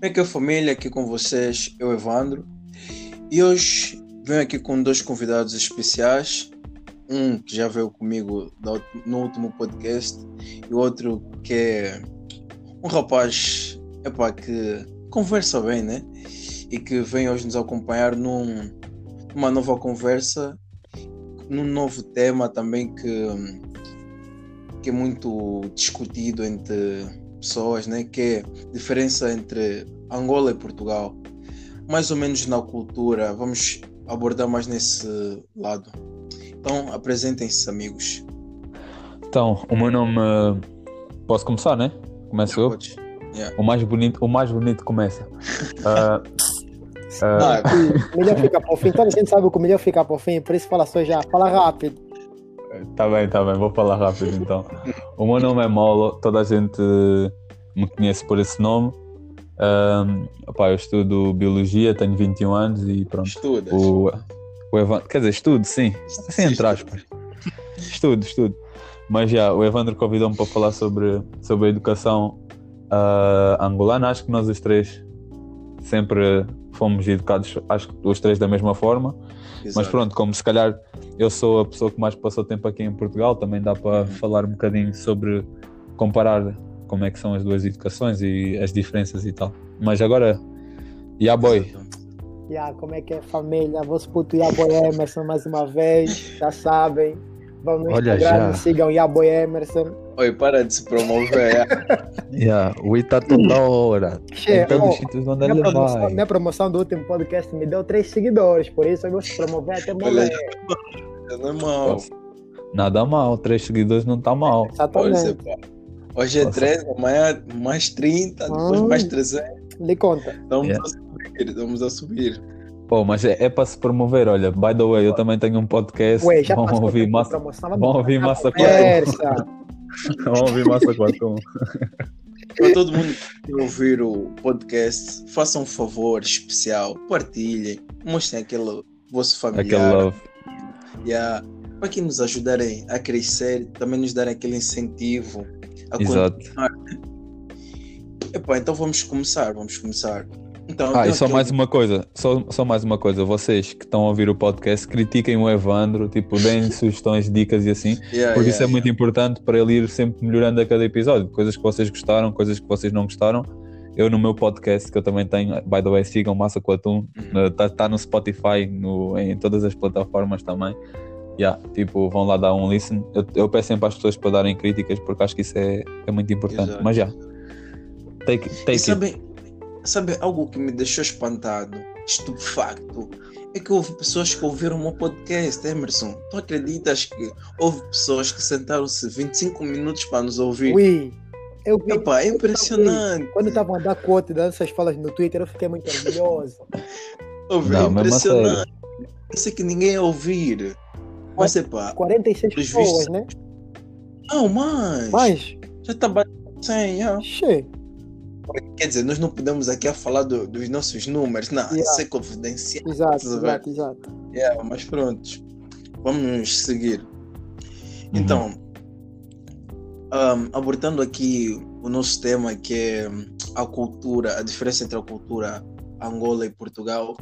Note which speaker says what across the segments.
Speaker 1: Como é que é família? Aqui com vocês, eu, Evandro. E hoje venho aqui com dois convidados especiais. Um que já veio comigo no último podcast e o outro que é um rapaz epá, que conversa bem, né? E que vem hoje nos acompanhar num, numa nova conversa, num novo tema também que, que é muito discutido entre pessoas, né? Que é a diferença entre Angola e Portugal. Mais ou menos na cultura, vamos abordar mais nesse lado. Então, apresentem-se, amigos.
Speaker 2: Então, o meu nome. Posso começar, né? Começo eu? Yeah. O, mais bonito, o mais bonito começa. uh,
Speaker 3: uh... melhor ficar para o fim. Toda a gente sabe que o melhor ficar para o fim, por isso fala só já. Fala rápido.
Speaker 2: Tá bem, tá bem, vou falar rápido então. O meu nome é Molo, toda a gente me conhece por esse nome. Um, opa, eu estudo Biologia, tenho 21 anos e pronto.
Speaker 1: Estudas?
Speaker 2: O, o Evandro, quer dizer, estudo, sim. Assim entre aspas. Estudo, estudo. Mas já, o Evandro convidou-me para falar sobre, sobre a educação uh, angolana. Acho que nós os três sempre fomos educados, acho que os três da mesma forma. Exato. Mas pronto, como se calhar eu sou a pessoa que mais passou tempo aqui em Portugal, também dá para uhum. falar um bocadinho sobre comparar como é que são as duas educações e as diferenças e tal. Mas agora, yeah boy.
Speaker 3: Yeah, como é que é família? Vou puto Yaboy Emerson mais uma vez, já sabem. Vão no Olha, Instagram, já. sigam Yaboy Emerson.
Speaker 1: Oi, para de se promover.
Speaker 2: yeah, o I tá toda hora. Che,
Speaker 3: então, oh, sítios onde minha, promoção, vai. minha promoção do último podcast me deu três seguidores, por isso eu vou se promover até morrer.
Speaker 1: É normal.
Speaker 2: Nada mal, três seguidores não tá mal.
Speaker 3: Exatamente.
Speaker 1: Hoje é Nossa. 3, amanhã mais 30, depois mais 300.
Speaker 3: Lhe conta.
Speaker 1: Vamos yeah. a subir, vamos a subir.
Speaker 2: Pô, mas é, é para se promover, olha, by the way, eu também tenho um podcast. Ué, já vão ouvir massa, vão ouvir massa quatro. Vamos ouvir massa 4
Speaker 1: Para todo mundo que ouvir o podcast, façam um favor especial, partilhem, mostrem aquele vosso familiar.
Speaker 2: Aquele love.
Speaker 1: Yeah, para que nos ajudarem a crescer, também nos darem aquele incentivo a
Speaker 2: Exato.
Speaker 1: continuar. Epá, então vamos começar, vamos começar. Então,
Speaker 2: ah, e só mais uma coisa, só, só mais uma coisa, vocês que estão a ouvir o podcast, critiquem o Evandro, tipo, deem sugestões, dicas e assim, yeah, porque yeah, isso é yeah. muito importante para ele ir sempre melhorando a cada episódio, coisas que vocês gostaram, coisas que vocês não gostaram. Eu no meu podcast, que eu também tenho, by the way, sigam Massa com Atum, está uhum. tá no Spotify, no, em todas as plataformas também. Yeah, tipo, vão lá dar um listen. Eu, eu peço sempre às pessoas para darem críticas porque acho que isso é, é muito importante. Exato. Mas já. Take, take
Speaker 1: it. Sabe, algo que me deixou espantado, estupefacto, é que houve pessoas que ouviram o meu podcast, Emerson. Tu acreditas que houve pessoas que sentaram-se 25 minutos para nos ouvir?
Speaker 3: Ui, eu vi.
Speaker 1: Epá, é impressionante.
Speaker 3: Quando estavam a dar conta dessas falas no Twitter, eu fiquei muito orgulhoso.
Speaker 1: Ouvi, é impressionante. Isso que ninguém ia ouvir. Mas, epá,
Speaker 3: 46 pessoas, vistos... né?
Speaker 1: Não, mais.
Speaker 3: Mais?
Speaker 1: Já está batendo 100, já.
Speaker 3: Cheio.
Speaker 1: Quer dizer, nós não podemos aqui a falar do, dos nossos números, não, yeah. isso é confidencial.
Speaker 3: Exato, exato, exato.
Speaker 1: Yeah, mas pronto, vamos seguir. Uhum. Então, um, abordando aqui o nosso tema que é a cultura, a diferença entre a cultura Angola e Portugal,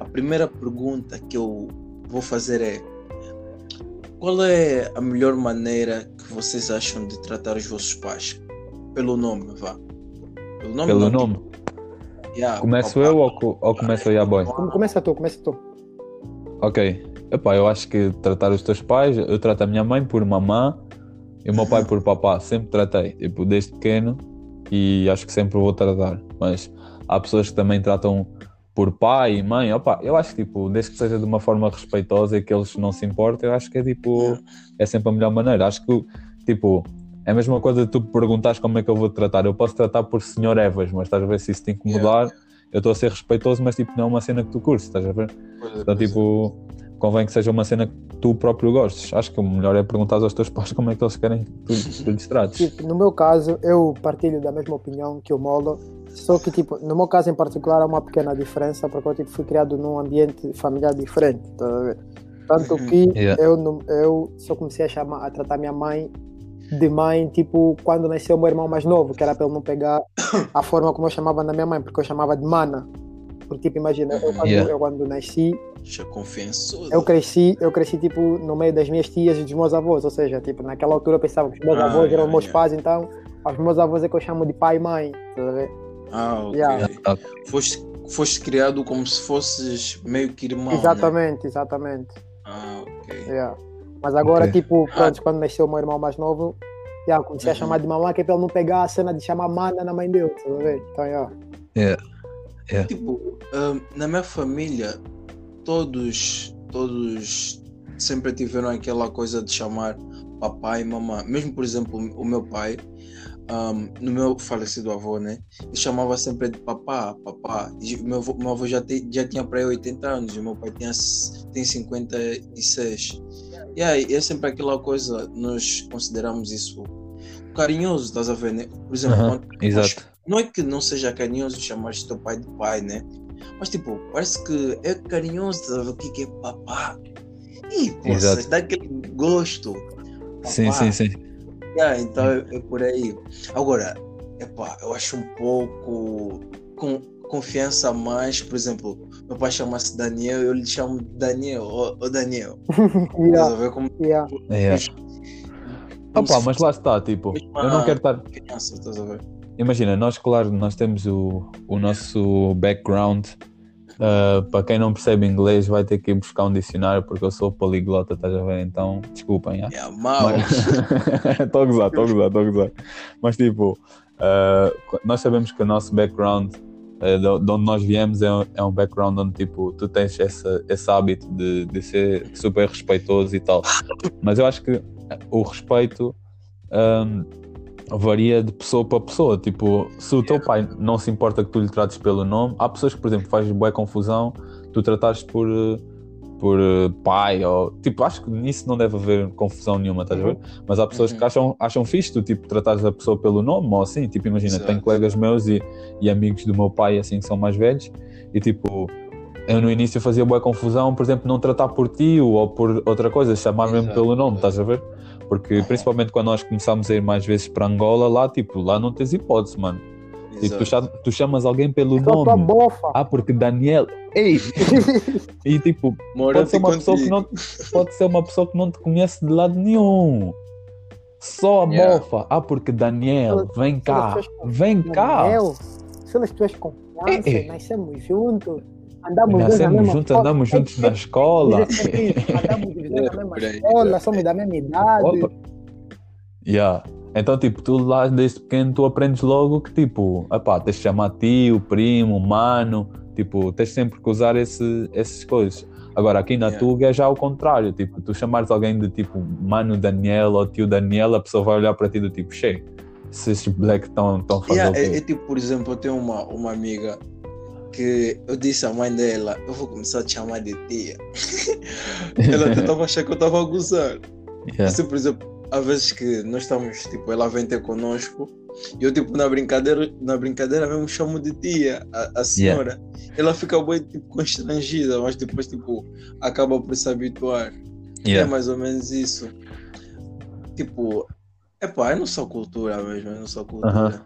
Speaker 1: a primeira pergunta que eu vou fazer é qual é a melhor maneira que vocês acham de tratar os vossos pais? Pelo nome, vá.
Speaker 2: Pelo nome? Pelo nome? Yeah, Começo eu ou, ou começo eu, boy?
Speaker 3: Começa tu, começa tu.
Speaker 2: Ok. Epá, eu acho que tratar os teus pais, eu trato a minha mãe por mamã e o meu pai por papá. Sempre tratei, tipo, desde pequeno e acho que sempre vou tratar. Mas há pessoas que também tratam por pai e mãe. Opa, eu acho que, tipo, desde que seja de uma forma respeitosa e que eles não se importem, eu acho que é, tipo, é sempre a melhor maneira. Acho que, tipo, é a mesma coisa de tu perguntares como é que eu vou te tratar. Eu posso tratar por senhor Evas, mas estás a ver se isso te incomodar. Yeah. Eu estou a ser respeitoso, mas tipo, não é uma cena que tu curtes, estás a ver? É, então, tipo, convém que seja uma cena que tu próprio gostes. Acho que o melhor é perguntar aos teus pais como é que eles querem que tu, tu lhes trates.
Speaker 3: Tipo, no meu caso, eu partilho da mesma opinião que o Molo, só que, tipo, no meu caso em particular, há uma pequena diferença, porque eu tipo, fui criado num ambiente familiar diferente, tá a ver? Tanto uhum. que yeah. eu, eu só comecei a, chamar, a tratar minha mãe de mãe, tipo, quando nasceu o meu irmão mais novo, que era para ele não pegar a forma como eu chamava na minha mãe, porque eu chamava de mana. Porque, tipo, imagina, eu quando,
Speaker 2: Yeah.
Speaker 3: eu quando nasci,
Speaker 1: Já confiançudo.
Speaker 3: eu cresci, eu cresci, tipo, no meio das minhas tias e dos meus avós, ou seja, tipo, naquela altura eu pensava que os meus
Speaker 1: Ah,
Speaker 3: avós eram
Speaker 1: yeah,
Speaker 3: meus
Speaker 1: yeah.
Speaker 3: pais, então, aos meus avós é que eu chamo de pai e mãe, tá a ver?
Speaker 1: Ah, ok.
Speaker 3: Yeah.
Speaker 1: Foste, foste criado como se fosses meio que irmão. Né?
Speaker 3: exatamente, exatamente.
Speaker 1: Ah, ok.
Speaker 3: Yeah. Mas agora,
Speaker 2: Ok.
Speaker 3: tipo, pronto, quando nasceu o meu irmão mais novo, yeah, comecei a
Speaker 1: Uhum.
Speaker 3: chamar de mamãe, que é para ele não pegar a cena de chamar mana na mãe dele, tá a ver? Então, yeah.
Speaker 1: Tipo, hum, na minha família, todos, todos sempre tiveram aquela coisa de chamar papai e mamãe. Mesmo, por exemplo, o meu pai, hum, no meu falecido avô, né? Ele chamava sempre de papá, papá. E o meu avô, meu avô já, te- já tinha para aí 80 anos, e o meu pai tinha, tem 56. E aí, é sempre aquela coisa, nós consideramos isso carinhoso, estás a ver, né? Por exemplo, quando-
Speaker 2: Exato.
Speaker 1: não é que não seja carinhoso chamar teu pai de pai, né? Mas tipo, parece que é carinhoso sabe o que é papá. E, poxa, dá aquele gosto.
Speaker 2: Sim,
Speaker 1: Papá.
Speaker 2: sim, sim.
Speaker 1: Yeah, então é, é por aí. Agora, epá, eu acho um pouco com confiança a mais, por exemplo, meu pai chama-se Daniel, eu lhe chamo Daniel, ô ô Daniel. Estás
Speaker 3: yeah,
Speaker 1: a ver como
Speaker 3: yeah.
Speaker 2: É.
Speaker 1: como
Speaker 2: Opa, mas lá está, tipo, eu não quero estar.
Speaker 1: criança, estás a ver?
Speaker 2: Imagina, nós, claro, nós temos o, o nosso background. Uh, para quem não percebe inglês, vai ter que ir buscar um dicionário porque eu sou poliglota, estás a ver? Então, desculpem. ah.
Speaker 1: É mal.
Speaker 2: Estou a gozar, estou a gozar, estou a gozar. Mas, tipo, uh, nós sabemos que o nosso background, uh, de, de onde nós viemos, é, um- é um background onde, tipo, tu tens essa, esse hábito de, de ser super respeitoso e tal. Mas eu acho que o respeito. um, varia de pessoa para pessoa. Tipo, se o teu pai não se importa que tu lhe trates pelo nome, há pessoas que, por exemplo, fazem boa confusão tu tratares por, eh, por eh, pai ou tipo, acho que nisso não deve haver confusão nenhuma, estás a ver? Mas há pessoas
Speaker 1: Uhum.
Speaker 2: que acham, acham fixe tu tipo tratares a pessoa pelo nome ou assim, tipo, imagina,
Speaker 1: Exato.
Speaker 2: tenho colegas meus e, e amigos do meu pai assim que são mais velhos e tipo. Eu no início fazia boa confusão, por exemplo, não tratar por tio ou por outra coisa, chamar mesmo
Speaker 1: Exato,
Speaker 2: pelo nome, estás a ver? Porque principalmente quando nós começámos a ir mais vezes para Angola, lá tipo, lá não tens hipótese, mano. Tipo, tu, tu chamas alguém pelo
Speaker 3: Só tua
Speaker 2: nome.
Speaker 3: bofa.
Speaker 2: Ah, porque Daniel. Ei! e tipo,
Speaker 1: Mora
Speaker 2: pode ser, uma pessoa que não, pode ser uma pessoa que não te conhece de lado nenhum. Só a
Speaker 1: Yeah.
Speaker 2: bofa. Ah, porque Daniel, vem cá, vem cá.
Speaker 3: Daniel, são as tuas confianças,
Speaker 2: eh.
Speaker 3: nascemos juntos, andamos
Speaker 2: Nascemos
Speaker 3: mesma
Speaker 2: juntos,
Speaker 3: escola.
Speaker 2: andamos juntos na escola.
Speaker 3: Andamos dividindo
Speaker 1: É,
Speaker 3: na mesma escola, somos da mesma idade.
Speaker 2: Opa. Yeah. Então, tipo, tu lá desde pequeno tu aprendes logo que, tipo, epá, tens de chamar tio, primo, mano, tipo, tens sempre que usar esse, essas coisas. Agora, aqui na
Speaker 1: Yeah.
Speaker 2: Tuga é já o contrário, tipo, tu chamares alguém de tipo mano Daniel ou tio Daniel, a pessoa vai olhar para ti do tipo, cheio, se esses black estão a fazer
Speaker 1: Yeah, é, é tipo, por exemplo, eu tenho uma, uma amiga que eu disse à mãe dela, eu vou começar a te chamar de tia. ela tentava achar que eu estava a gozar.
Speaker 2: Yeah.
Speaker 1: Assim, por exemplo, às vezes que nós estamos, tipo, ela vem ter connosco, e eu, tipo, na brincadeira, na brincadeira mesmo chamo de tia, a, a senhora. Ela fica bem, tipo, constrangida, mas depois, tipo, acaba por se habituar. É
Speaker 2: Yeah.
Speaker 1: mais ou menos isso. Tipo, é pá, é nossa cultura mesmo, é nossa cultura.
Speaker 2: Aham.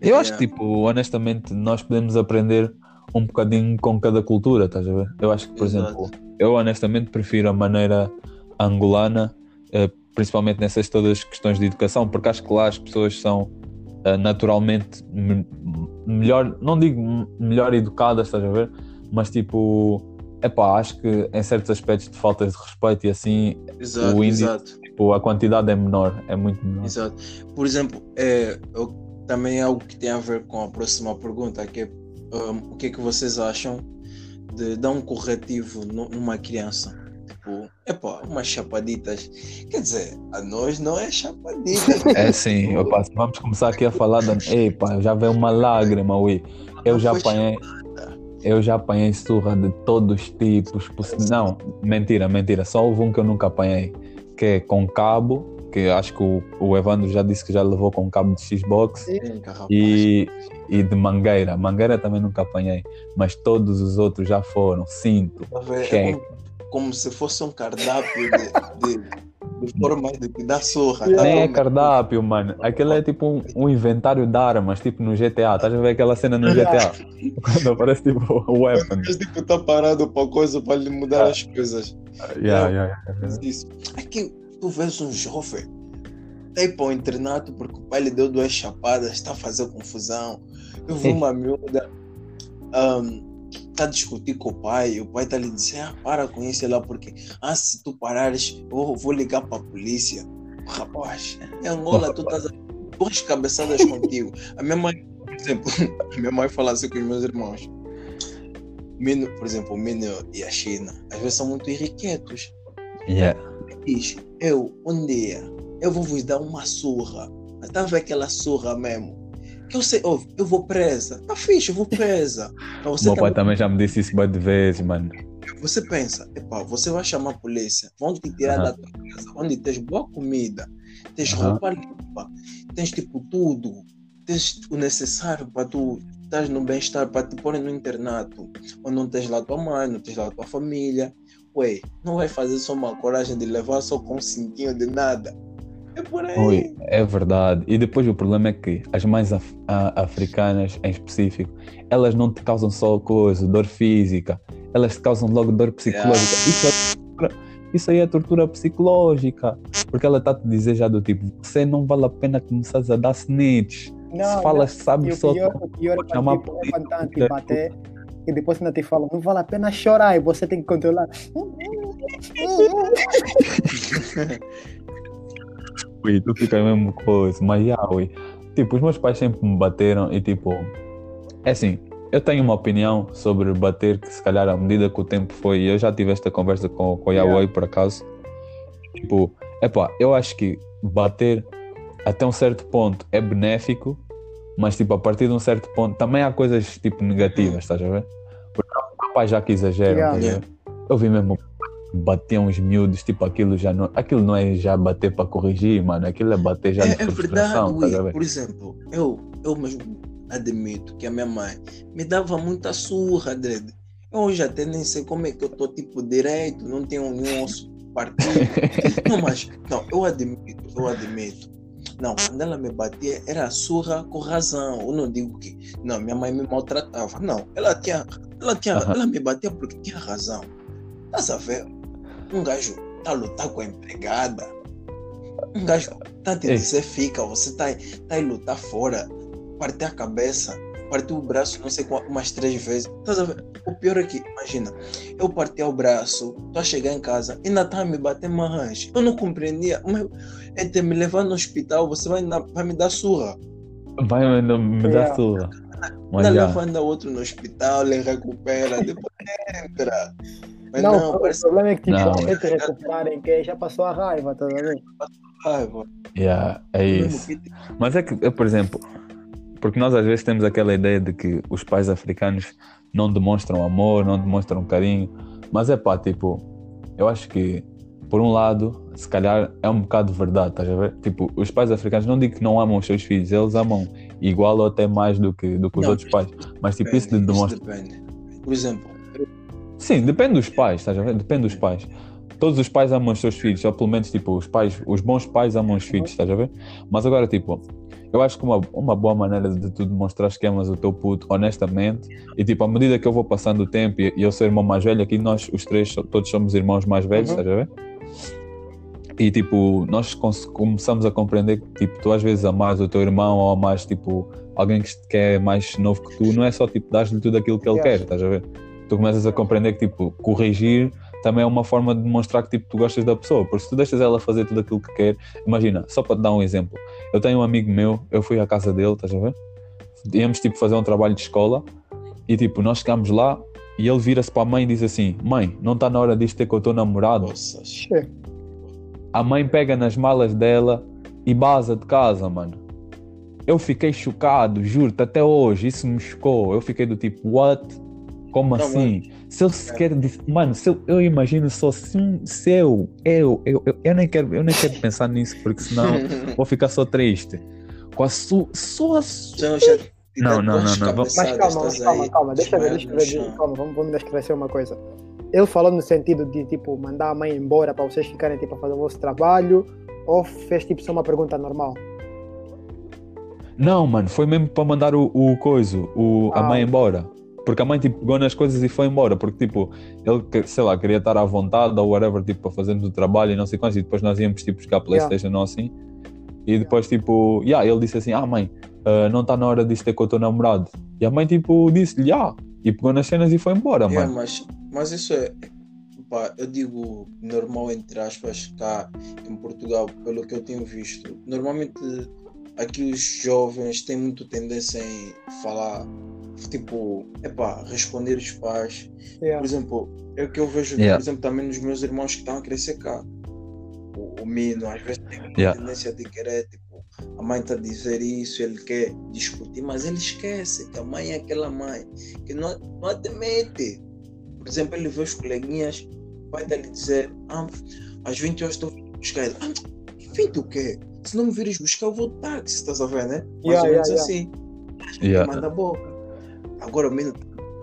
Speaker 2: Eu acho que,
Speaker 1: Yeah.
Speaker 2: tipo, honestamente, nós podemos aprender um bocadinho com cada cultura, estás a ver? Eu acho que, por
Speaker 1: Exato.
Speaker 2: exemplo, eu honestamente prefiro a maneira angolana, eh, principalmente nessas todas as questões de educação, porque acho que lá as pessoas são eh, naturalmente me- melhor, não digo melhor educadas, estás a ver? Mas tipo, epá, acho que em certos aspectos de faltas de respeito e assim,
Speaker 1: Exato,
Speaker 2: o índio-
Speaker 1: exato,
Speaker 2: tipo, a quantidade é menor, é muito menor.
Speaker 1: exato. Por exemplo, é, eu- também é algo que tem a ver com a próxima pergunta, que é um, o que é que vocês acham de dar um corretivo nu- numa criança? Tipo, epá, umas chapaditas. Quer dizer, a nós não é chapadita.
Speaker 2: É sim, opa, vamos começar aqui a falar da. Ei, pá, já veio uma lágrima, ui. Eu já apanhei, eu já apanhei surra de todos os tipos. Não, mentira, mentira. Só houve um que eu nunca apanhei, que é com cabo, que acho que o, o Evandro já disse que já levou com cabo de Xbox.
Speaker 1: Rapaz.
Speaker 2: E, e de mangueira. Mangueira também nunca apanhei, mas todos os outros já foram. Cinto.
Speaker 1: Vendo? É
Speaker 2: cheque.
Speaker 1: como, como se fosse um cardápio de, de, de forma de te dar surra.
Speaker 3: Yeah.
Speaker 1: tá
Speaker 2: Nem é cardápio, mano. Aquele é tipo um, um inventário de armas, tipo no GTA. Estás a ver aquela cena no GTA? Quando aparece tipo o weapon.
Speaker 1: Mas tipo, tá parado para coisa para lhe mudar as coisas.
Speaker 2: Yeah, yeah, yeah.
Speaker 1: Mas isso. Aqui tu vês um jovem tá ir para o internato porque o pai lhe deu duas chapadas, está a fazer confusão. Eu vi uma miúda ahm, tá a discutir com o pai, e o pai tá lhe dizendo, ah, para com isso lá, porque ah, se tu parares, eu vou ligar para a polícia. Rapaz, em Angola tu estás a duas cabeçadas contigo. A minha mãe, por exemplo, a minha mãe fala assim com os meus irmãos. Mino, por exemplo, o Mino e a China, às vezes são muito irrequietos
Speaker 2: Yeah.
Speaker 1: diz, eu, um dia, eu vou vos dar uma surra. Mas tá a ver aquela surra mesmo? Que eu sei, oh, eu vou presa. Tá fixe, eu vou presa.
Speaker 2: Meu pai
Speaker 1: também-
Speaker 2: já me disse isso várias vezes, mano.
Speaker 1: você pensa, epá, você vai chamar a polícia, vão te tirar
Speaker 2: Aham.
Speaker 1: da tua casa, onde tens boa comida, tens
Speaker 2: Aham.
Speaker 1: roupa limpa, tens tipo tudo, tens o necessário para tu estás no bem-estar, para te pôr no internato, onde não tens lá tua mãe, não tens lá tua família. Ué, não vai fazer só uma coragem de levar só com um cintinho de nada. É por aí.
Speaker 2: Oi, é verdade. E depois o problema é que as mães af- africanas, em específico, elas não te causam só coisa, dor física, elas te causam logo dor psicológica. Isso, é isso aí é tortura psicológica. Porque ela está a te dizer já do tipo, você não vale a pena começar a dar snitch. Se falas,
Speaker 3: E
Speaker 2: sabe só.
Speaker 3: pior, pior
Speaker 2: pode
Speaker 3: é
Speaker 2: chamar
Speaker 3: tipo, é e depois ainda te falam, não vale a pena chorar e você tem que controlar.
Speaker 2: Ui, tu fica a mesma coisa, mas já, ui. Tipo, os meus pais sempre me bateram e tipo, é assim, eu tenho uma opinião sobre bater que se calhar à medida que o tempo foi, eu já tive esta conversa com, com o
Speaker 3: Yeah.
Speaker 2: Yahweh por acaso, tipo, epá, eu acho que bater até um certo ponto é benéfico, mas tipo, a partir de um certo ponto também há coisas tipo negativas, estás a ver? Pais já que exageram,
Speaker 3: Yeah.
Speaker 2: eu vi mesmo bater uns miúdos, tipo, aquilo já não, aquilo não é já bater para corrigir, mano, aquilo é bater já
Speaker 1: É,
Speaker 2: de
Speaker 1: é
Speaker 2: frustração,
Speaker 1: verdade,
Speaker 2: ver?
Speaker 1: Por exemplo, eu, eu mesmo admito que a minha mãe me dava muita surra, Dredd. Eu hoje até nem sei como é que eu tô tipo direito, não tenho nenhum osso partido. não, mas, não, eu admito, eu admito. Não, quando ela me batia, era surra com razão. Eu não digo que, não, minha mãe me maltratava. Não, ela tinha, ela tinha,
Speaker 2: Aham.
Speaker 1: ela me batia porque tinha razão. Estás a ver? Um gajo tá a lutar com a empregada. Um gajo tá a te
Speaker 2: Ei.
Speaker 1: dizer fica, você tá, tá a lutar fora, partir a cabeça, partiu o braço não sei qual, umas três vezes. Estás a ver? O pior é que, imagina, eu parti o braço, tô a chegar em casa, ainda tá a me bater mais. Eu não compreendia, mas é de me levar no hospital, você vai, na- vai me dar surra.
Speaker 2: Vai ainda me dar
Speaker 3: Yeah.
Speaker 2: surra. Mas já,
Speaker 1: leva ainda outro no hospital, ele recupera, depois entra. Mas
Speaker 3: não,
Speaker 1: não,
Speaker 3: o
Speaker 1: parece
Speaker 3: problema é que tipo,
Speaker 2: Não.
Speaker 3: te recuperarem que já passou a raiva, tá vendo?
Speaker 1: raiva.
Speaker 2: yeah, é isso. Mas é que, eu, por exemplo, porque nós às vezes temos aquela ideia de que os pais africanos não demonstram amor, não demonstram carinho, mas é pá, tipo, eu acho que, por um lado, se calhar é um bocado verdade, estás a ver? Tipo, os pais africanos, não digo que não amam os seus filhos, eles amam igual ou até mais do que, do que os
Speaker 1: Não,
Speaker 2: outros pais, mas tipo, isso de
Speaker 1: Depende,
Speaker 2: demonstrar.
Speaker 1: depende. Por exemplo,
Speaker 2: Sim, depende dos pais, estás a ver? Depende dos pais. Todos os pais amam os seus filhos, ou pelo menos, tipo, os pais, os bons pais amam os filhos, estás a ver? Mas agora, tipo, eu acho que uma, uma boa maneira de tu demonstrar que amas o teu puto honestamente, e tipo, à medida que eu vou passando o tempo e, e eu sou irmão mais velho, aqui nós, os três, todos somos irmãos mais velhos,
Speaker 3: Uhum.
Speaker 2: estás a ver? E tipo, nós começamos a compreender que tipo, tu às vezes amas o teu irmão ou amas tipo, alguém que, é mais novo que tu, não é só tipo, dar-lhe tudo aquilo que ele quer, estás a ver? Tu começas a compreender que tipo, corrigir também é uma forma de demonstrar que tipo, tu gostas da pessoa, porque se tu deixas ela fazer tudo aquilo que quer, imagina, só para te dar um exemplo, eu tenho um amigo meu, eu fui à casa dele, estás a ver? Íamos tipo fazer um trabalho de escola e tipo, nós chegámos lá e ele vira-se para a mãe e diz assim: Mãe, não está na hora disto ter com o teu namorado?
Speaker 1: nossa,
Speaker 3: Che,
Speaker 2: A mãe pega nas malas dela e baza de casa, mano. Eu fiquei chocado, juro-te, até hoje, isso me chocou. Eu fiquei do tipo, what? Como
Speaker 1: Não,
Speaker 2: assim? Se eu sequer disse, mano, se eu, eu imagino só se, se eu, eu, eu, eu, eu nem quero, eu nem quero pensar nisso, porque senão vou ficar só triste. Com a sua, só a sua. Não, não, não, não,
Speaker 3: Mas calma, calma,
Speaker 1: aí,
Speaker 3: calma, deixa eu ver, deixa eu ver, calma, vamos, vamos me esclarecer uma coisa. Ele falou no sentido de tipo mandar a mãe embora para vocês ficarem tipo a fazer o vosso trabalho ou fez tipo só uma pergunta normal?
Speaker 2: Não, mano, foi mesmo para mandar o, o coiso, o, a
Speaker 3: Ah.
Speaker 2: mãe embora. Porque a mãe tipo, pegou nas coisas e foi embora. Porque tipo, ele, sei lá, queria estar à vontade ou whatever, tipo, para fazermos o trabalho e não sei quantos. E depois nós íamos tipo buscar a Playstation ou assim. E depois tipo, yeah, ele disse assim: Ah, mãe, ah, não está na hora disso ter com o teu namorado. E a mãe tipo disse-lhe: Ah, e pegou nas cenas e foi embora,
Speaker 1: É,
Speaker 2: mano.
Speaker 1: mas, mas isso é, pá, eu digo normal entre aspas cá em Portugal, pelo que eu tenho visto. Normalmente aqui os jovens têm muito tendência em falar, tipo, epá, responder os pais.
Speaker 3: Yeah.
Speaker 1: Por exemplo, é o que eu vejo,
Speaker 2: Yeah.
Speaker 1: por exemplo, também nos meus irmãos que estão a crescer cá. O, o Mino, às vezes tem uma
Speaker 2: Yeah.
Speaker 1: tendência de querer, tipo, a mãe está a dizer isso, ele quer discutir, mas ele esquece que a mãe é aquela mãe que não, não admite. Por exemplo, ele vê os coleguinhas, vai lhe dizer, ah, às 20 horas estou vindo buscar ele. Ah, 20 o quê? Se não me vires buscar, eu vou de táxi, estás a ver, né? Mais
Speaker 3: Yeah,
Speaker 1: ou menos
Speaker 3: yeah,
Speaker 1: assim.
Speaker 2: Yeah.
Speaker 1: Manda a boca. Agora o menino,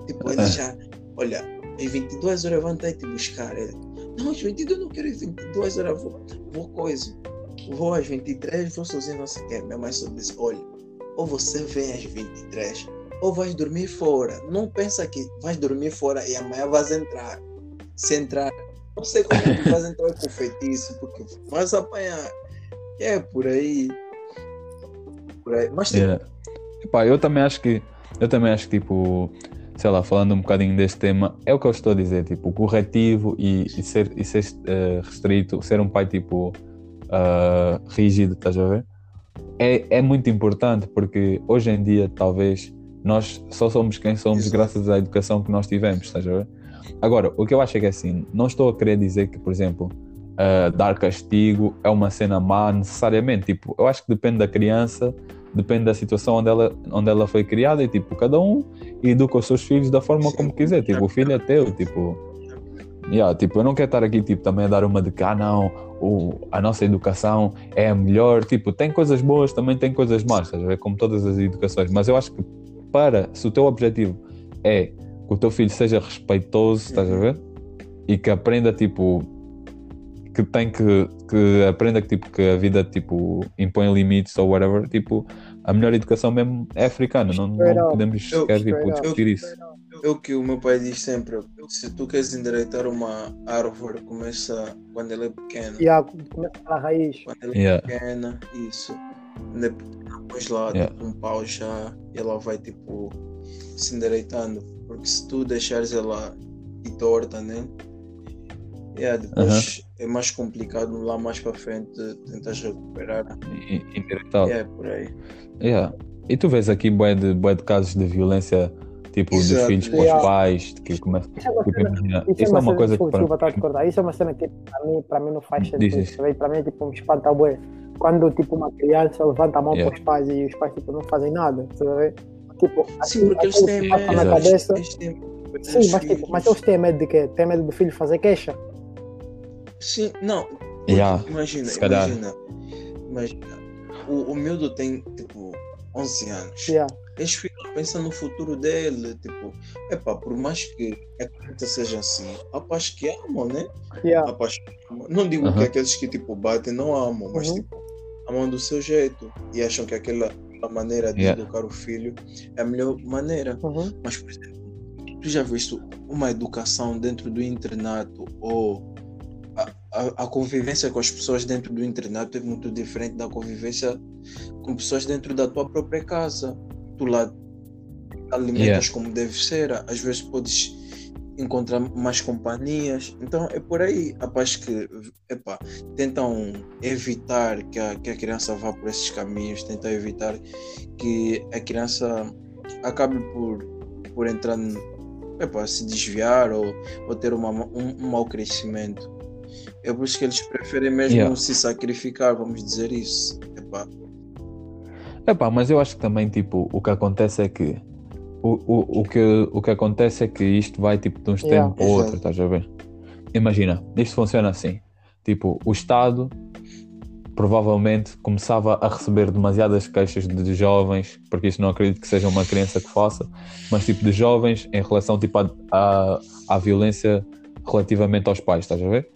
Speaker 1: tipo, ele
Speaker 2: É.
Speaker 1: já, olha, às 22 horas vai te buscar. Ele, não, às 22 eu não quero às 22 horas, vou, vou coisa. Vou às 23, vou sozinho, não sei o quê. Minha mãe só disse, olha, ou você vem às 23, ou vais dormir fora. Não pensa que vais dormir fora e amanhã vais entrar. Se entrar, não sei como é que vais entrar com feitiço, porque vais apanhar. É por aí. Por aí. Mas tipo,
Speaker 2: Yeah. Epá, eu também acho que eu também acho que tipo, sei lá, falando um bocadinho deste tema, é o que eu estou a dizer, tipo, corretivo e, e ser, e ser eh, restrito, ser um pai tipo ah, rígido, estás a ver? É, é muito importante porque hoje em dia talvez nós só somos quem somos
Speaker 1: Exato.
Speaker 2: graças à educação que nós tivemos, estás a ver? Agora, o que eu acho é que assim, não estou a querer dizer que, por exemplo, ah, dar castigo é uma cena má necessariamente. Tipo, eu acho que depende da criança, depende da situação onde ela, onde ela foi criada e tipo, cada um educa os seus filhos da forma
Speaker 1: Sim.
Speaker 2: como quiser. Tipo, o filho é teu, tipo. Yeah, tipo, eu não quero estar aqui tipo, também a dar uma de que, ah, não, o, a nossa educação é a melhor. Tipo, tem coisas boas, também tem coisas más, estás a ver? Como todas as educações. Mas eu acho que para, se o teu objetivo é que o teu filho seja respeitoso, estás a
Speaker 1: Uhum.
Speaker 2: ver? E que aprenda, tipo, que tem que, que aprenda que, tipo, que a vida, tipo, impõe limites ou whatever, tipo, a melhor educação mesmo é africana, não, não podemos sequer, tipo, discutir isso.
Speaker 1: É o que o meu pai diz sempre: se tu queres endireitar uma árvore, começa quando ela é pequena.
Speaker 3: Yeah, começa pela raiz.
Speaker 1: Quando ela é
Speaker 2: Yeah.
Speaker 1: pequena, isso. Quando é pequena, pões lá
Speaker 2: Yeah.
Speaker 1: tipo, um pau já ela vai tipo se endireitando. Porque se tu deixares ela e torta, né? Yeah, depois é mais complicado lá mais para frente tentas recuperar.
Speaker 2: E- Indiretado.
Speaker 1: É por aí.
Speaker 2: Yeah. E tu vês aqui bué de, bué de casos de violência, tipo, dos
Speaker 1: Exato.
Speaker 2: filhos com os
Speaker 3: Yeah.
Speaker 2: pais, que começam.
Speaker 3: Isso é uma
Speaker 2: Tipo,
Speaker 3: cena,
Speaker 2: imagina,
Speaker 3: isso
Speaker 2: isso é uma
Speaker 3: cena-
Speaker 2: coisa que
Speaker 3: desculpa,
Speaker 2: para
Speaker 3: desculpa estar a. Isso é uma cena que para mim, para mim não faz sentido.
Speaker 2: isso.
Speaker 3: sabe? Para mim é tipo um espanta bué. Quando tipo uma criança levanta a mão
Speaker 2: Yeah.
Speaker 3: para os pais e os pais tipo, não fazem nada, ver? Tipo,
Speaker 1: Sim, porque eles têm
Speaker 3: na
Speaker 2: medo.
Speaker 3: cabeça.
Speaker 1: Eles têm medo dos
Speaker 3: Sim, mas, tipo, mas eles têm medo de quê? Têm medo do filho fazer queixa?
Speaker 1: Sim, não.
Speaker 2: Yeah,
Speaker 1: imagina,
Speaker 2: se calhar.
Speaker 1: imagina. Imagina. O, o miúdo tem tipo 11 anos.
Speaker 3: Yeah.
Speaker 1: Este filho pensa no futuro dele. Tipo, epá, por mais que a criança seja assim, há pais que amam, né?
Speaker 3: Yeah.
Speaker 1: Há pais que amam. Não digo que aqueles que tipo batem não amam, mas
Speaker 3: Uhum.
Speaker 1: tipo, amam do seu jeito e acham que aquela aquela maneira de
Speaker 2: Yeah.
Speaker 1: educar o filho é a melhor maneira.
Speaker 3: Uhum.
Speaker 1: Mas, por exemplo, tu já viste uma educação dentro do internato ou a, a, a convivência com as pessoas dentro do internato é muito diferente da convivência com pessoas dentro da tua própria casa. Tu lá alimentas
Speaker 2: Yeah.
Speaker 1: como deve ser, às vezes podes encontrar mais companhias. Então é por aí. Há pais que epá, tentam evitar que a, que a criança vá por esses caminhos, tentam evitar que a criança acabe por, por entrar, epá, se desviar ou, ou ter uma, ma- um, um mau crescimento. É por isso que eles preferem mesmo
Speaker 2: Yeah.
Speaker 1: se sacrificar, vamos dizer isso. Epá,
Speaker 2: Epá, mas eu acho que também, tipo, o que acontece é que o, o, o, que, o que acontece é que isto vai, tipo, de um extremo
Speaker 3: Yeah.
Speaker 2: para o outro, estás a ver? Imagina, isto funciona assim. Tipo, o Estado provavelmente começava a receber demasiadas queixas de jovens, porque isto não acredito que seja uma criança que faça, mas tipo de jovens em relação tipo, à, à, à violência relativamente aos pais, estás a ver?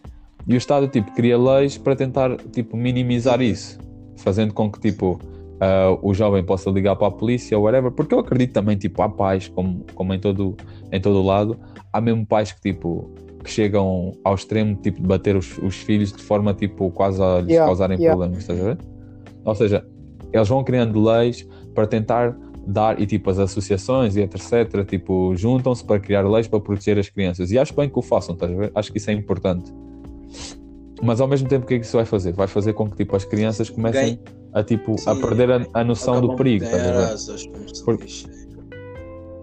Speaker 2: E o Estado, tipo, cria leis para tentar, tipo, minimizar isso, fazendo com que, tipo, uh, o jovem possa ligar para a polícia ou whatever, porque eu acredito também, tipo, há pais, como, como em, todo, em todo lado, há mesmo pais que, tipo, que chegam ao extremo, tipo, de bater os, os filhos de forma, tipo, quase a lhes
Speaker 3: Yeah,
Speaker 2: causarem
Speaker 3: yeah.
Speaker 2: problemas, estás a ver? Ou seja, eles vão criando leis para tentar dar, e tipo, as associações e etc, tipo, juntam-se para criar leis para proteger as crianças. E acho bem que o façam, estás a ver? Acho que isso é importante. Mas ao mesmo tempo, o que é que isso vai fazer? Vai fazer com que tipo, as crianças comecem a, tipo, a
Speaker 1: Sim,
Speaker 2: perder a, a noção
Speaker 1: Acabam
Speaker 2: do perigo, a ver?
Speaker 1: asas, como se
Speaker 2: Por-
Speaker 1: diz.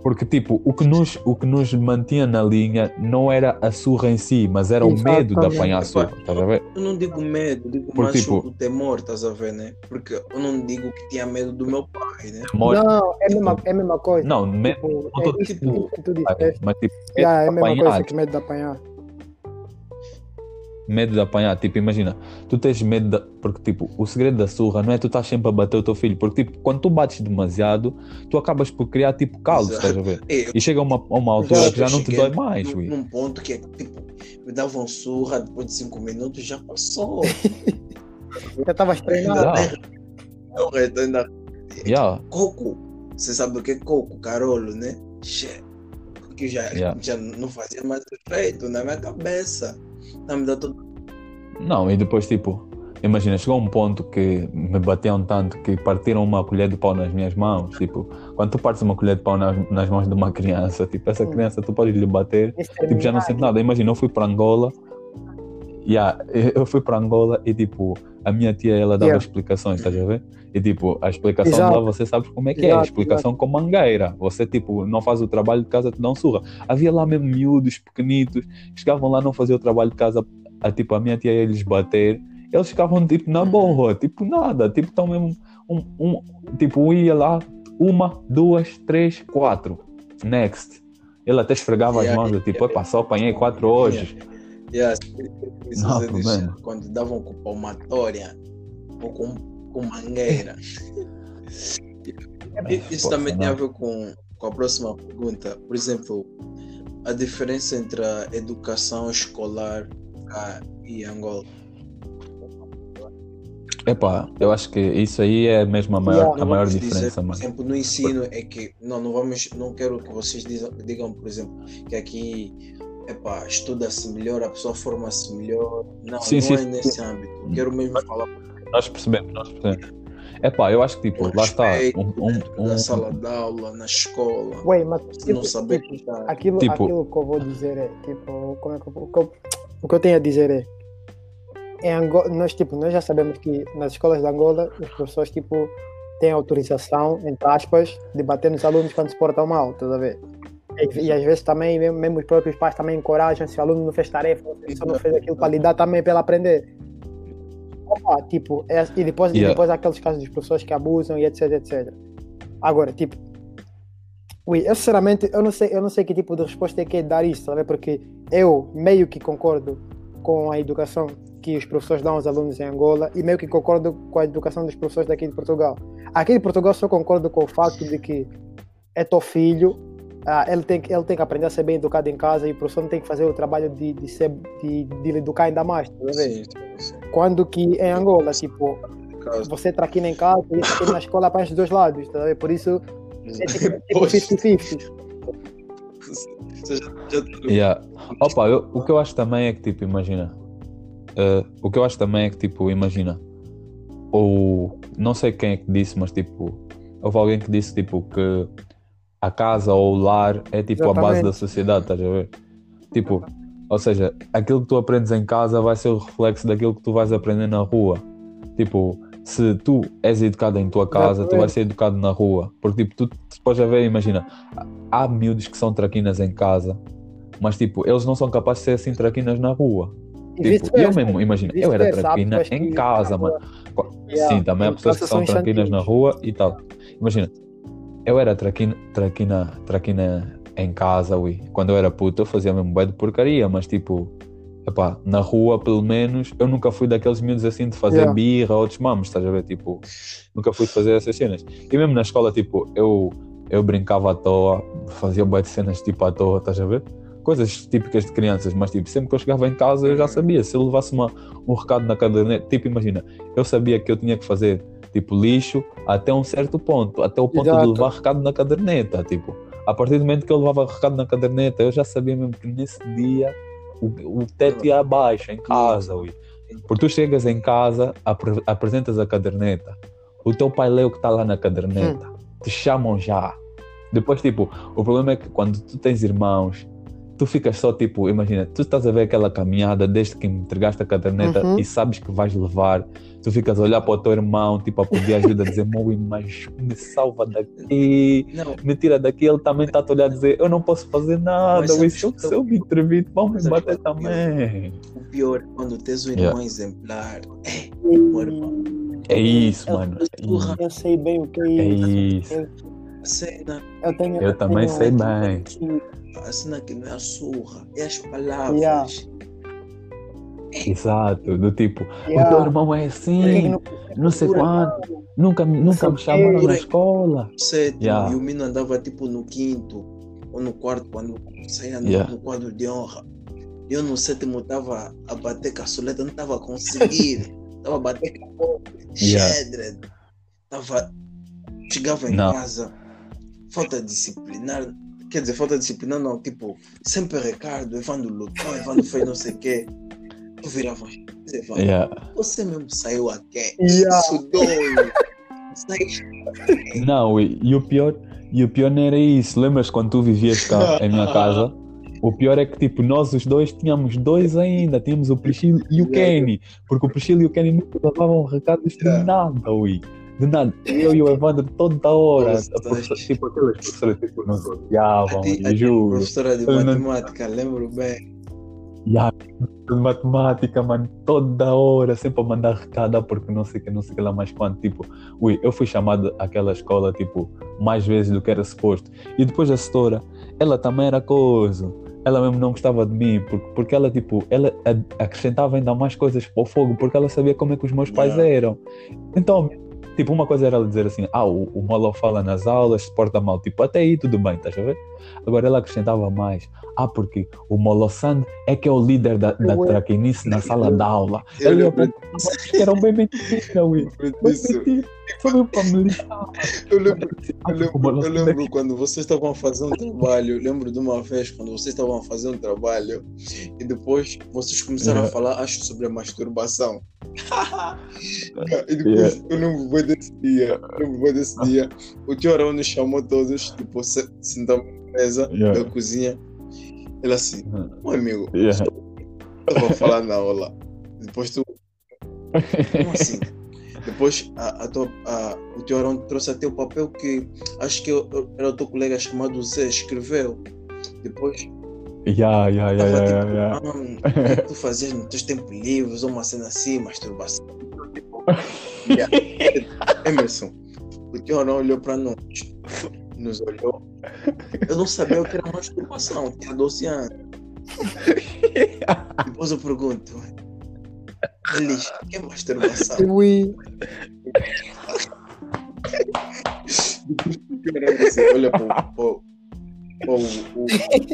Speaker 2: Porque, tipo, o que, nos, o que nos mantinha na linha não era a surra em si, mas era o medo de apanhar a surra, estás a ver?
Speaker 1: Eu não digo medo, digo
Speaker 2: Porque,
Speaker 1: mais
Speaker 2: tipo-
Speaker 1: o temor, estás a ver, né? Porque eu não digo que tinha medo do meu pai, né?
Speaker 3: Não, é a mesma, é a mesma coisa.
Speaker 2: Não, medo,
Speaker 3: Tipo, é
Speaker 2: tipo-
Speaker 3: que tu disseste.
Speaker 2: mas tipo, medo
Speaker 3: Yeah, é a mesma
Speaker 2: apanhar,
Speaker 3: coisa que medo de apanhar.
Speaker 2: Medo de apanhar, tipo, imagina, tu tens medo de, porque tipo, o segredo da surra não é tu estás sempre a bater o teu filho, porque tipo, quando tu bates demasiado, tu acabas por criar tipo
Speaker 1: Exato.
Speaker 2: estás a ver?
Speaker 1: Eu
Speaker 2: E chega a uma, a uma altura que já não te dói mais,
Speaker 1: num, num ponto que é tipo, me davam surra depois de cinco minutos já passou.
Speaker 3: Já estavas treinado.
Speaker 2: Yeah.
Speaker 1: Eu ainda
Speaker 2: Yeah,
Speaker 1: coco. Você sabe o que é coco? Carolo, né? Che. Que já,
Speaker 2: Yeah.
Speaker 1: já não fazia mais efeito na minha cabeça. Não me dá todo.
Speaker 2: Não, e depois, tipo, imagina, chegou um ponto que me batiam tanto que partiram uma colher de pau nas minhas mãos. Tipo, quando tu partes uma colher de pau nas, nas mãos de uma criança, tipo, essa
Speaker 3: Hum.
Speaker 2: criança tu podes lhe bater, tipo, já não sente nada. Imagina, eu fui para Angola, yeah, eu fui para Angola e, tipo, a minha tia, ela dava
Speaker 3: Yeah.
Speaker 2: explicações, estás a ver? E, tipo, a explicação
Speaker 3: Exato.
Speaker 2: lá, você sabe como é que é, a
Speaker 3: Exato,
Speaker 2: explicação com mangueira. Você, tipo, não faz o trabalho de casa, te dão surra. Havia lá mesmo miúdos, pequenitos, chegavam lá, não faziam o trabalho de casa, a, tipo, a minha tia ia lhes bater, eles ficavam, tipo, na boa, tipo, nada, tipo, tão mesmo, um, um, tipo, ia lá, uma, duas, três, quatro, next. Ele até esfregava as
Speaker 1: Yeah,
Speaker 2: mãos, eu, tipo, epa, só apanhei quatro hoje.
Speaker 1: Yeah, isso
Speaker 2: Não há
Speaker 1: você diz,
Speaker 2: problema.
Speaker 1: quando davam com palmatória ou com, com mangueira. Isso também tem
Speaker 2: não.
Speaker 1: a ver com, com a próxima pergunta. Por exemplo, a diferença entre a educação escolar cá e Angola.
Speaker 2: Epá, eu acho que isso aí é mesmo a maior,
Speaker 3: Yeah.
Speaker 2: a maior
Speaker 1: vamos dizer,
Speaker 2: diferença,
Speaker 1: por exemplo, no ensino é que não, não vamos, não quero que vocês digam, digam, por exemplo, que aqui epá, estuda-se melhor, a pessoa forma-se melhor. Não,
Speaker 2: Sim,
Speaker 1: não
Speaker 2: sim,
Speaker 1: é
Speaker 2: sim.
Speaker 1: nesse âmbito. Quero mesmo falar
Speaker 2: Nós percebemos, nós percebemos. Epá, eu acho que, tipo, lá está. Um, um- um-
Speaker 1: da sala de aula, na escola.
Speaker 3: Ué, mas
Speaker 1: Se não
Speaker 3: tipo,
Speaker 1: saber
Speaker 3: tipo, aquilo,
Speaker 2: Tipo-
Speaker 3: aquilo que eu vou dizer é, tipo, como é que eu, o, que eu, o que eu tenho a dizer é, em Angola, nós, tipo, nós já sabemos que nas escolas de Angola, os professores, tipo, têm autorização, entre aspas, de bater nos alunos quando se portam mal, estás a ver? E, e às vezes também, mesmo, os próprios pais também encorajam, se o aluno não fez tarefa, se o professor não fez aquilo para lhe dar também para ele aprender. Opa, tipo, é- e, depois, e
Speaker 2: Yeah.
Speaker 3: depois há aqueles casos dos professores que abusam e etc, etc. Agora, tipo, Ui, eu sinceramente eu não sei, eu não sei que tipo de resposta é que é dar isso, sabe? Porque eu meio que concordo com a educação que os professores dão aos alunos em Angola e meio que concordo com a educação dos professores daqui de Portugal. Aqui de Portugal só concordo com o facto de que é teu filho, ah, ele, tem, que- ele tem que aprender a ser bem educado em casa e o professor não tem que fazer o trabalho de, de, ser, de, de lhe educar ainda mais, tá a ver?
Speaker 1: Sim, sim, sim.
Speaker 3: Quando que em Angola, tipo, você traquina em casa e traquina na escola para os dois lados, tá? Por isso é tipo, tipo
Speaker 1: Poxa,
Speaker 3: 50-50.
Speaker 1: você já- já-
Speaker 2: Yeah. Opa, eu- o que eu acho também é que, tipo, imagina. eh, o que eu acho também é que, tipo, imagina. Ou não sei quem é que disse, mas tipo, houve alguém que disse tipo que a casa ou o lar é tipo a base
Speaker 3: Exatamente.
Speaker 2: da sociedade, estás a ver? Tipo, ou seja, aquilo que tu aprendes em casa vai ser o reflexo daquilo que tu vais aprender na rua. Tipo, se tu és educado em tua casa, tu vais ser educado na rua. Porque tipo, tu, tu podes ver, imagina, há miúdos que são traquinas em casa, mas tipo, eles não são capazes de ser assim traquinas na rua. Tipo, eu mesmo, imagina, eu era traquina em casa, mano. Sim, também há pessoas que são traquinas na rua e tal. Imagina, eu era traquina, traquina, traquina em casa, ui. Quando eu era puto, eu fazia mesmo bué de porcaria, mas tipo, epá, na rua, pelo menos, eu nunca fui daqueles miúdos assim de fazer
Speaker 3: Yeah.
Speaker 2: birra ou desmames, estás a ver? Tipo, nunca fui fazer essas cenas. E mesmo na escola, tipo, eu, eu brincava à toa, fazia bué de cenas tipo à toa, estás a ver? coisas típicas de crianças, mas tipo, sempre que eu chegava em casa eu já
Speaker 1: Uhum.
Speaker 2: sabia. Se eu levasse uma, um recado na caderneta, tipo, imagina, eu sabia que eu tinha que fazer tipo lixo até um certo ponto, até o ponto de
Speaker 3: Exato.
Speaker 2: levar recado na caderneta. Tipo, a partir do momento que eu levava recado na caderneta, eu já sabia mesmo que nesse dia o, o teto ia abaixo em casa. Ui. Porque tu chegas em casa, apre- apresentas a caderneta, o teu pai lê o que está lá na caderneta, te chamam já. Depois, tipo, o problema é que quando tu tens irmãos, tu ficas só tipo, imagina, tu estás a ver aquela caminhada desde que me entregaste a caderneta
Speaker 3: Uhum.
Speaker 2: e sabes que vais levar, tu ficas a olhar para o teu irmão, tipo, a pedir ajuda, a dizer, Moui, mas me salva daqui,
Speaker 1: Não,
Speaker 2: me tira daqui, ele também está a te olhar a dizer, eu não posso fazer nada,
Speaker 1: Mas
Speaker 2: se eu,
Speaker 1: que
Speaker 2: se eu me intervir, vão me bater também.
Speaker 1: o pior é quando tens um
Speaker 2: Yeah.
Speaker 1: irmão exemplar. É, meu irmão.
Speaker 2: É isso,
Speaker 3: Eu-
Speaker 2: mano. é
Speaker 1: Porra.
Speaker 3: Eu sei bem o que é
Speaker 2: É
Speaker 3: isso.
Speaker 1: A cena,
Speaker 3: Eu, tenho,
Speaker 2: Eu também
Speaker 3: tenho-
Speaker 2: sei bem.
Speaker 1: a cena que não é a surra, é as palavras.
Speaker 3: Yeah.
Speaker 2: Exato, do tipo, o
Speaker 3: Yeah.
Speaker 2: teu irmão é assim,
Speaker 3: não-
Speaker 2: não sei quanto, nunca, nunca
Speaker 3: sei
Speaker 2: me
Speaker 3: o
Speaker 2: chamaram na escola.
Speaker 1: Sétimo,
Speaker 2: Yeah.
Speaker 1: e o menino andava tipo no quinto ou no quarto, quando saía no,
Speaker 2: Yeah.
Speaker 1: no quadro de honra. Eu no sétimo estava a bater caçuleta, não estava a conseguir. Estava a bater com a
Speaker 2: Yeah.
Speaker 1: Chegava em
Speaker 2: Não.
Speaker 1: casa, falta disciplinar. Quer dizer, falta disciplinar não, tipo, sempre Ricardo, Evandro lutou, Evandro fez não sei o quê. Tu virava, Evandro,
Speaker 2: Yeah.
Speaker 1: você mesmo saiu aqui,
Speaker 3: Yeah.
Speaker 1: sudou, saiu
Speaker 2: Não, e, e o pior, e o pior não era isso. Lembras quando tu vivias cá em minha casa? O pior é que tipo, nós os dois tínhamos dois ainda, tínhamos o Priscilo e o Kenny, porque o Priscilo e o Kenny nunca levavam recados de nada, ui. De nada. Eu e o Evandro toda hora. Professora- tipo, aquelas professoras tipo, nos odiavam,
Speaker 1: A
Speaker 2: juro.
Speaker 1: professora de matemática, lembro bem.
Speaker 2: De matemática, mano, toda hora, sempre a mandar recado, porque não sei que, não sei que lá mais quanto. Tipo, ui, eu fui chamado àquela escola, tipo, mais vezes do que era suposto. E depois a setora, ela também era coisa. Ela mesmo não gostava de mim, porque, porque ela, tipo, ela acrescentava ainda mais coisas para o fogo, porque ela sabia como é que os meus pais
Speaker 1: Yeah.
Speaker 2: eram. Então, tipo, uma coisa era ela dizer assim, ah, o, o Molo fala nas aulas, se porta mal. Tipo, até aí tudo bem, estás a ver? Agora ela acrescentava mais. Ah, porque o Molossand é que é o líder da, da
Speaker 3: Eu-
Speaker 2: traquinice na sala de aula.
Speaker 1: Eu
Speaker 2: um. Bem
Speaker 1: disso.
Speaker 2: mentira. Só mesmo para militar.
Speaker 1: Eu lembro,
Speaker 2: Ah,
Speaker 1: eu
Speaker 2: o
Speaker 1: lembro, eu
Speaker 2: Molossand é
Speaker 1: lembro quando vocês estavam a fazer um trabalho. Eu lembro de uma vez quando vocês estavam a fazer um trabalho e depois vocês começaram a
Speaker 2: Yeah.
Speaker 1: falar, acho, sobre a masturbação. e depois
Speaker 2: Yeah.
Speaker 1: eu lembro bem desse dia. Eu lembro bem desse dia. O tio Arão nos chamou todos, tipo, se- sentamos na mesa
Speaker 2: Yeah.
Speaker 1: da cozinha. Ele assim, meu amigo,
Speaker 2: Yeah.
Speaker 1: eu vou falar na aula. Depois tu. Como assim? Depois a, a tua- a- o teu Arão trouxe até o papel que acho que eu- era o teu colega chamado Zé, escreveu. Depois
Speaker 2: Yeah, yeah, yeah,
Speaker 1: tava
Speaker 2: yeah,
Speaker 1: tipo,
Speaker 2: yeah.
Speaker 1: "Ah, o que é tu fazias nos teus tempos livres, ou uma cena assim, masturbação. Yeah. Emerson, o teu Arão olhou para nós, nos olhou. Eu não sabia o que era masturbação, tinha 12 anos. Depois eu pergunto, O que é masturbação?
Speaker 3: Ui,
Speaker 1: Assim, olha para o. para o-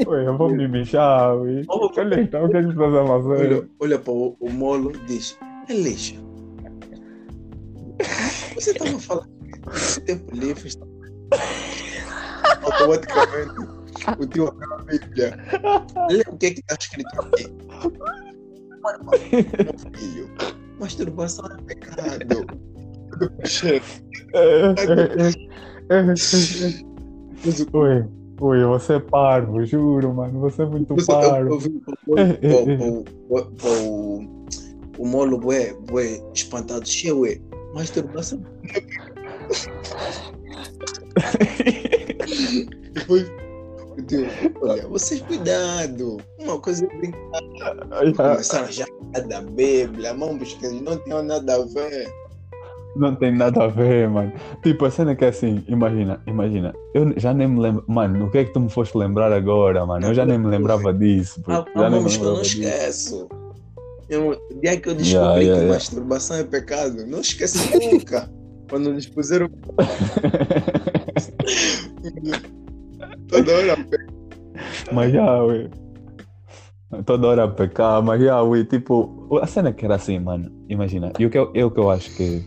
Speaker 2: Ui, eu vou me bichar, ui.
Speaker 1: Oh,
Speaker 2: Olha então, o que é que estás a fazer?
Speaker 1: olha, olha para o, o molo e diz: Elis, você estava falando de tempo livre. está- Automaticamente, o tio abriu a Bíblia. Lê o que é que está escrito aqui. Meu filho, masturbação é pecado. Chefe,
Speaker 2: Ui, ui, você é parvo, juro, mano. Você é muito
Speaker 1: Você- eu,
Speaker 2: parvo.
Speaker 1: o, o, o, o, o molo bué, bué espantado, cheio, ué, masturbação. Depois, olha, vocês cuidado, uma coisa é brincar. Começaram já da Bíblia, mãos que não tinham nada a ver.
Speaker 2: Não tem nada a ver, mano. Tipo, a cena é que é assim, imagina, imagina. Eu já nem me lembro. Mano, o que é que tu me foste lembrar agora, mano? Eu já nem me lembrava disso. bro.
Speaker 1: Há,
Speaker 2: Já nem me
Speaker 1: que eu não
Speaker 2: lembrava
Speaker 1: esqueço. Eu, o dia que eu descobri
Speaker 2: Yeah, yeah,
Speaker 1: que
Speaker 2: yeah.
Speaker 1: masturbação é pecado, não esqueci nunca. Quando nos puseram toda hora
Speaker 2: Mas já, ué. Toda hora a pecar, mas já, ui, tipo, a cena que era assim, mano, imagina. E o que eu, eu, que eu acho que,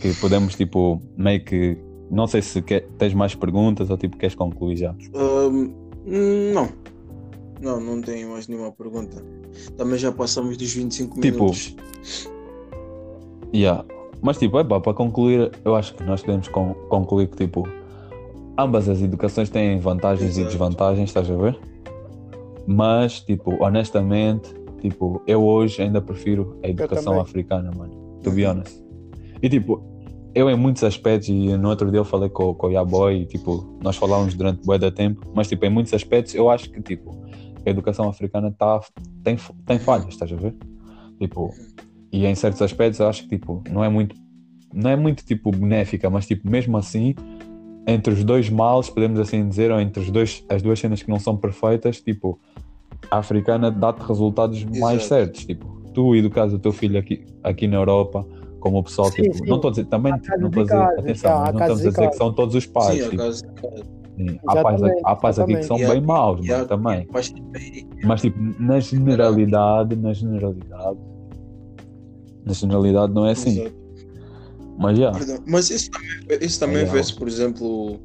Speaker 2: que podemos, tipo, meio que. Não sei se quer, tens mais perguntas ou tipo queres concluir já.
Speaker 1: Ahm, não. Não, não tenho mais nenhuma pergunta. Também já passamos dos 25
Speaker 2: Tipo,
Speaker 1: minutos.
Speaker 2: Yeah. Mas tipo, é pá, para concluir, eu acho que nós podemos con- concluir que tipo, ambas as educações têm vantagens e
Speaker 1: Exato.
Speaker 2: desvantagens, estás a ver? Mas, tipo, honestamente, tipo, eu hoje ainda prefiro a educação africana, mano. To be
Speaker 1: Uhum.
Speaker 2: honest. E tipo, eu em muitos aspectos, e no outro dia eu falei com, com o Yaboy, e tipo, nós falávamos durante bué da tempo, mas tipo, em muitos aspectos eu acho que tipo, a educação africana tá, tem, tem falhas, estás a ver? Tipo, e em certos aspectos eu acho que tipo, não é muito, não é muito tipo benéfica, mas tipo, mesmo assim, entre os dois males, podemos assim dizer, ou entre os dois, as duas cenas que não são perfeitas, tipo, a africana dá-te resultados mais
Speaker 1: Exato.
Speaker 2: certos, tipo, tu educas o teu filho aqui, aqui na Europa, como o pessoal,
Speaker 3: Sim,
Speaker 2: tipo,
Speaker 3: sim.
Speaker 2: não estou a dizer, também, não estou a dizer, atenção, não estamos a dizer que são todos os pais,
Speaker 1: Sim,
Speaker 2: tipo, sim, há, pais, há pais aqui que são bem maus,
Speaker 1: Yeah,
Speaker 2: também. Mas tipo, na generalidade, na generalidade, na generalidade não é assim.
Speaker 1: Exato.
Speaker 2: Mas já,
Speaker 1: Perdão, Mas isso também, isso também
Speaker 2: Legal.
Speaker 1: vê-se, por exemplo,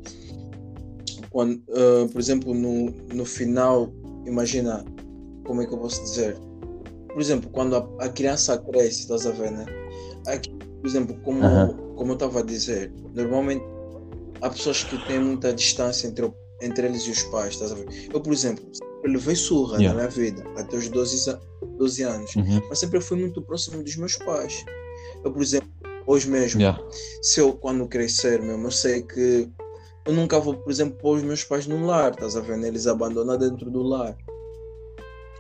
Speaker 1: quando, ah, por exemplo, no, no final, imagina, como é que eu posso dizer? Por exemplo, quando a, a criança cresce, estás a ver, né? Aqui, por exemplo, como,
Speaker 2: Aham.
Speaker 1: como eu estava a dizer, normalmente há pessoas que têm muita distância entre, entre eles e os pais, estás a ver? Eu, por exemplo, levei surra
Speaker 2: Yeah.
Speaker 1: na minha vida, até os 12, a- 12 anos,
Speaker 2: uhum,
Speaker 1: mas sempre fui muito próximo dos meus pais. Eu, por exemplo, hoje mesmo,
Speaker 2: já,
Speaker 1: se eu quando crescer mesmo, eu sei que eu nunca vou, por exemplo, pôr os meus pais num lar, estás a ver? Eles abandonam dentro do lar.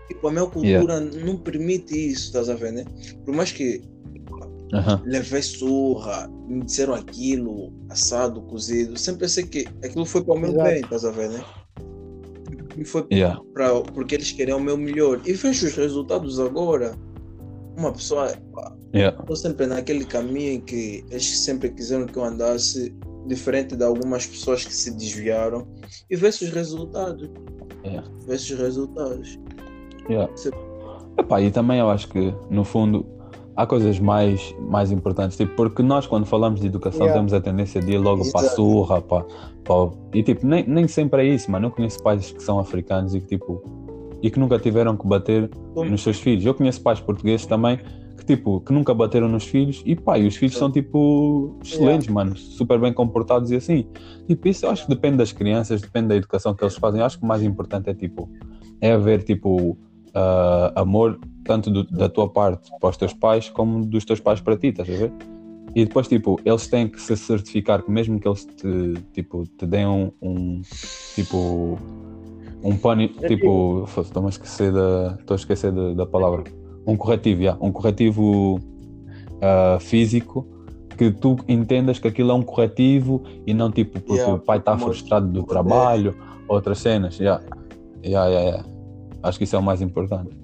Speaker 1: Tipo, a minha cultura não permite isso, estás a ver, né? Por mais que
Speaker 2: aham,
Speaker 1: levei surra, me disseram aquilo, assado, cozido, sempre pensei que aquilo foi para o meu
Speaker 3: Exato.
Speaker 1: bem, estás a ver, né? E foi
Speaker 2: já,
Speaker 1: pra, porque eles queriam o meu melhor. E vejo os resultados agora. Uma pessoa
Speaker 2: já,
Speaker 1: Estou sempre naquele caminho que eles sempre quiseram que eu andasse, diferente de algumas pessoas que se desviaram, e vê-se os resultados.
Speaker 2: É.
Speaker 1: Vê-se os resultados.
Speaker 2: já.
Speaker 1: Sim.
Speaker 2: Epá, e também eu acho que, no fundo, há coisas mais, mais importantes, tipo, porque nós quando falamos de educação
Speaker 3: Yeah.
Speaker 2: temos a tendência de ir logo para a surra, para, para... e tipo, nem, nem sempre é isso, mano. Eu conheço pais que são africanos e que tipo, e que nunca tiveram que bater
Speaker 1: Como-
Speaker 2: nos seus filhos. Eu conheço pais portugueses também que tipo, que nunca bateram nos filhos e pá, e os filhos são tipo excelentes, mano, super bem comportados e assim. Tipo, isso eu acho que depende das crianças, depende da educação que eles fazem. Eu acho que o mais importante é tipo, é haver tipo ah, amor tanto do- da tua parte para os teus pais como dos teus pais para ti, estás a ver? E depois, tipo, eles têm que se certificar que mesmo que eles te, tipo, te deem um, um, tipo, um pano, tipo, estou a esquecer da, estou a esquecer da, da palavra, um corretivo, yeah, um corretivo ah, físico que tu entendas que aquilo é um corretivo e não tipo porque
Speaker 1: Yeah,
Speaker 2: o pai está frustrado do trabalho, outras cenas, yeah. Yeah, yeah, yeah. acho que isso é o mais importante.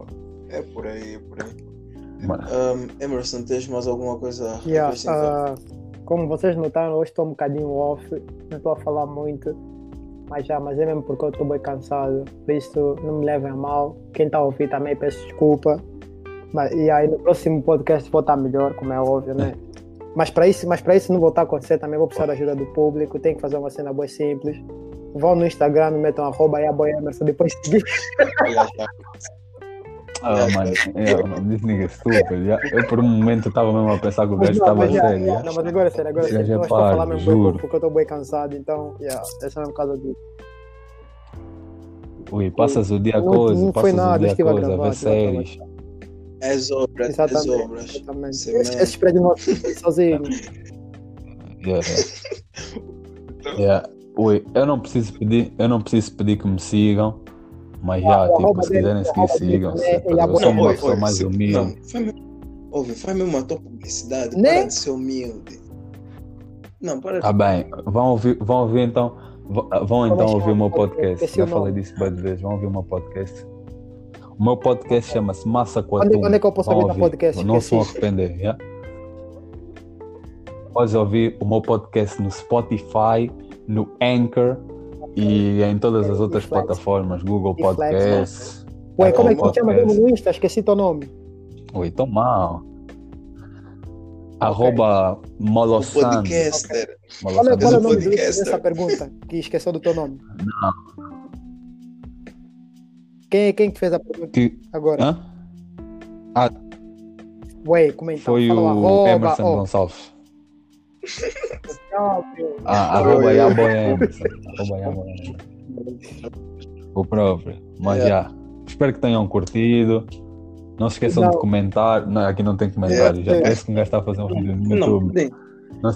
Speaker 1: É por aí, é por aí. Um, Emerson, tens mais alguma coisa a
Speaker 3: Yeah,
Speaker 1: acrescentar?
Speaker 3: ah, como vocês notaram, hoje estou um bocadinho off, não estou a falar muito, mas já, mas é mesmo porque eu estou bem cansado, por isso não me levem a mal. Quem está a ouvir também peço desculpa. Mas, e aí no próximo podcast vou estar melhor, como é óbvio, né? Mas para isso, mas para isso não voltar a acontecer também, vou precisar da ajuda do público, tenho que fazer uma cena boa e simples. Vão no Instagram, me metam arroba Emerson, depois seguir.
Speaker 2: Ah, mano, yeah, mano, this nigga é stupid. yeah. Eu por um momento estava mesmo a pensar que o gajo estava a sério. yeah.
Speaker 3: não, mas agora é sério, agora é sério.
Speaker 2: é
Speaker 3: Eu estou a falar mesmo
Speaker 2: juro.
Speaker 3: porque, eu estou bem cansado, então, yeah, essa é mesmo causa disso.
Speaker 2: Ui, passas o dia
Speaker 3: Não-
Speaker 2: coisa,
Speaker 3: não foi
Speaker 2: passas
Speaker 3: nada,
Speaker 2: o dia
Speaker 3: estive a
Speaker 2: coisa, a
Speaker 3: gravar,
Speaker 2: ver
Speaker 3: estive a
Speaker 1: És obras,
Speaker 3: Exatamente.
Speaker 1: obras.
Speaker 3: exatamente.
Speaker 1: Sim,
Speaker 3: Esses, prédios não sozinho.
Speaker 2: Yeah, yeah. Yeah. Ui, eu não preciso pedir, eu não preciso pedir que me sigam, mas já, tipo, se quiserem seguir,
Speaker 3: dele
Speaker 2: sigam.
Speaker 3: também é
Speaker 2: Eu sou uma
Speaker 1: oi,
Speaker 2: pessoa
Speaker 1: oi,
Speaker 2: mais
Speaker 1: se-
Speaker 2: humilde.
Speaker 1: Não, faz mesmo, ouve, faz mesmo a tua publicidade.
Speaker 3: Né?
Speaker 1: Para de ser humilde. Não, para
Speaker 2: Tá bem, vão ouvir, vão ouvir então, vão- vão então ouvir o meu
Speaker 3: podcast?
Speaker 2: Já falei disso várias vezes, vão ouvir o meu podcast. O meu podcast chama-se Massa com
Speaker 3: Onde-
Speaker 2: Atum.
Speaker 3: onde é que eu posso
Speaker 2: Vão
Speaker 3: ouvir o podcast?
Speaker 2: Não se arrepender, já? Podes ouvir o meu podcast no Spotify, no Anchor e em todas as outras plataformas, Google
Speaker 3: Flex,
Speaker 2: Podcasts.
Speaker 3: Ué, como é que
Speaker 2: Arroba
Speaker 3: te chama mesmo no Insta? Esqueci teu nome.
Speaker 2: Oi, tô mal. Arroba
Speaker 1: O
Speaker 2: Molossan.
Speaker 1: podcaster.
Speaker 3: Qual é, qual é o nome dessa pergunta? Que esqueceu do teu nome. Quem, quem que fez a pergunta
Speaker 2: Que,
Speaker 3: agora?
Speaker 2: hã?
Speaker 3: Ué, como então?
Speaker 2: Foi
Speaker 3: Fala
Speaker 2: o
Speaker 3: arroba,
Speaker 2: Emerson
Speaker 3: ó.
Speaker 2: Gonçalves.
Speaker 3: Próprio.
Speaker 2: Ah, arroba Yabo Emerson. Arroba Yabo. O próprio. Mas
Speaker 1: Yeah.
Speaker 2: já. Espero que tenham curtido. Não se esqueçam
Speaker 3: Não.
Speaker 2: de comentar. Não, aqui não tem comentário. Já
Speaker 3: É.
Speaker 2: parece que um gajo está a fazer um vídeo no
Speaker 1: Não,
Speaker 2: YouTube. Não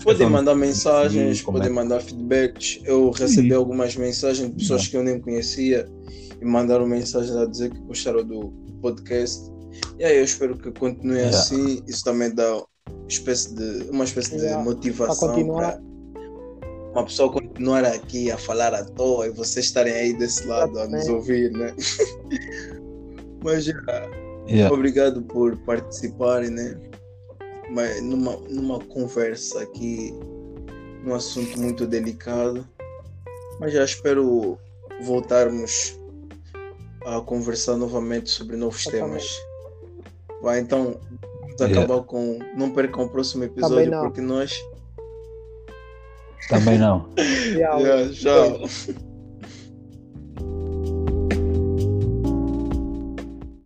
Speaker 1: podem mandar mensagens, podem mandar feedbacks. Eu recebi algumas mensagens de pessoas que eu nem conhecia e mandaram mensagens a dizer que gostaram do podcast. E aí eu espero que continue
Speaker 2: Yeah.
Speaker 1: assim. Isso também dá espécie de, uma espécie
Speaker 3: Yeah.
Speaker 1: de motivação para uma pessoa continuar aqui a falar à toa e vocês estarem aí desse lado a nos ouvir, né? Mas já,
Speaker 2: Yeah.
Speaker 1: obrigado por participarem, né? Mas numa, numa conversa aqui, num assunto muito delicado. Mas já espero voltarmos a conversar novamente sobre novos temas. Vai, então, vamos
Speaker 2: Yeah.
Speaker 1: acabar com. Não percam o próximo episódio, porque nós.
Speaker 2: Também não.
Speaker 3: Yeah,
Speaker 1: Yeah, tchau.